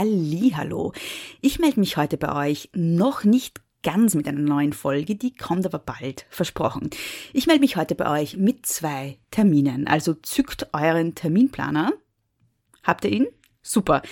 Hallo. Ich melde mich heute bei euch noch nicht ganz mit einer neuen Folge, die kommt aber bald, versprochen. Ich melde mich heute bei euch mit zwei Terminen, also zückt euren Terminplaner. Habt ihr ihn? Super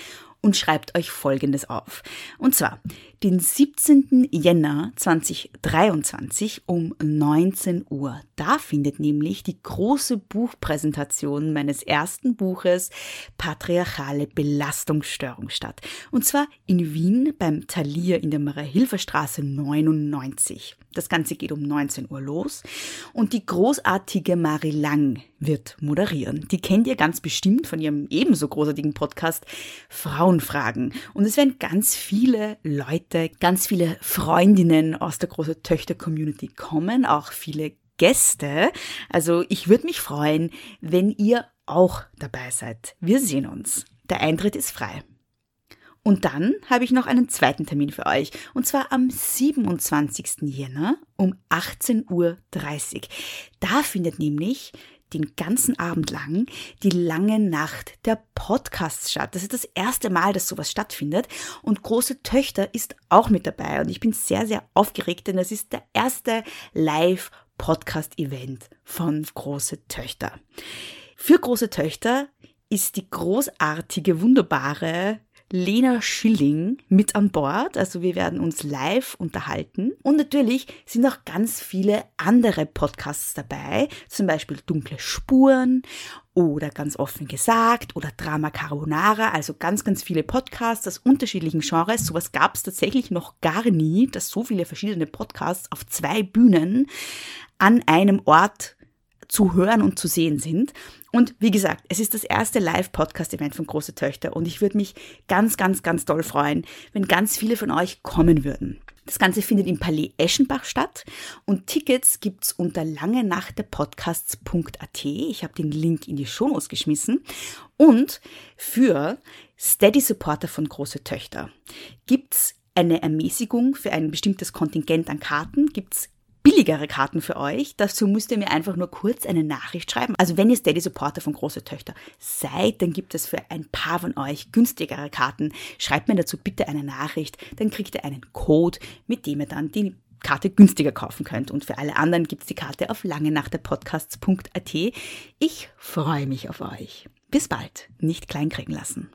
und schreibt euch Folgendes auf. Und zwar den 17. Jänner 2023 um 19 Uhr. Da findet nämlich die große Buchpräsentation meines ersten Buches Patriarchale Belastungsstörung statt. Und zwar in Wien beim Thalia in der Maria-Hilfer-Straße 99. Das Ganze geht um 19 Uhr los und die großartige Marie Lang wird moderieren. Die kennt ihr ganz bestimmt von ihrem ebenso großartigen Podcast Frauenfragen. Und es werden ganz viele Leute, ganz viele Freundinnen aus der große Töchter-Community kommen, auch viele Gäste. Also ich würde mich freuen, wenn ihr auch dabei seid. Wir sehen uns. Der Eintritt ist frei. Und dann habe ich noch einen zweiten Termin für euch. Und zwar am 27. Jänner um 18.30 Uhr. Da findet nämlich den ganzen Abend lang die lange Nacht der Podcasts statt. Das ist das erste Mal, dass sowas stattfindet. Und Große Töchter ist auch mit dabei. Und ich bin sehr, sehr aufgeregt, denn das ist der erste Live-Podcast-Event von Große Töchter. Für Große Töchter ist die großartige, wunderbare Lena Schilling mit an Bord. Also wir werden uns live unterhalten. Und natürlich sind auch ganz viele andere Podcasts dabei. Zum Beispiel Dunkle Spuren oder ganz offen gesagt oder Drama Carbonara. Also ganz, ganz viele Podcasts aus unterschiedlichen Genres. Sowas gab es tatsächlich noch gar nie, dass so viele verschiedene Podcasts auf zwei Bühnen an einem Ort zu hören und zu sehen sind. Und wie gesagt, es ist das erste Live-Podcast-Event von Große Töchter und ich würde mich ganz, ganz, ganz doll freuen, wenn ganz viele von euch kommen würden. Das Ganze findet im Palais Eschenbach statt und Tickets gibt's unter langenachterpodcasts.at. Ich habe den Link in die Shownotes geschmissen. Und für Steady Supporter von Große Töchter gibt's eine Ermäßigung für ein bestimmtes Kontingent an Karten, gibt's billigere Karten für euch. Dazu müsst ihr mir einfach nur kurz eine Nachricht schreiben. Also wenn ihr Steady Supporter von Große Töchter seid, dann gibt es für ein paar von euch günstigere Karten. Schreibt mir dazu bitte eine Nachricht, dann kriegt ihr einen Code, mit dem ihr dann die Karte günstiger kaufen könnt. Und für alle anderen gibt es die Karte auf langenachterpodcasts.at. Ich freue mich auf euch. Bis bald. Nicht kleinkriegen lassen.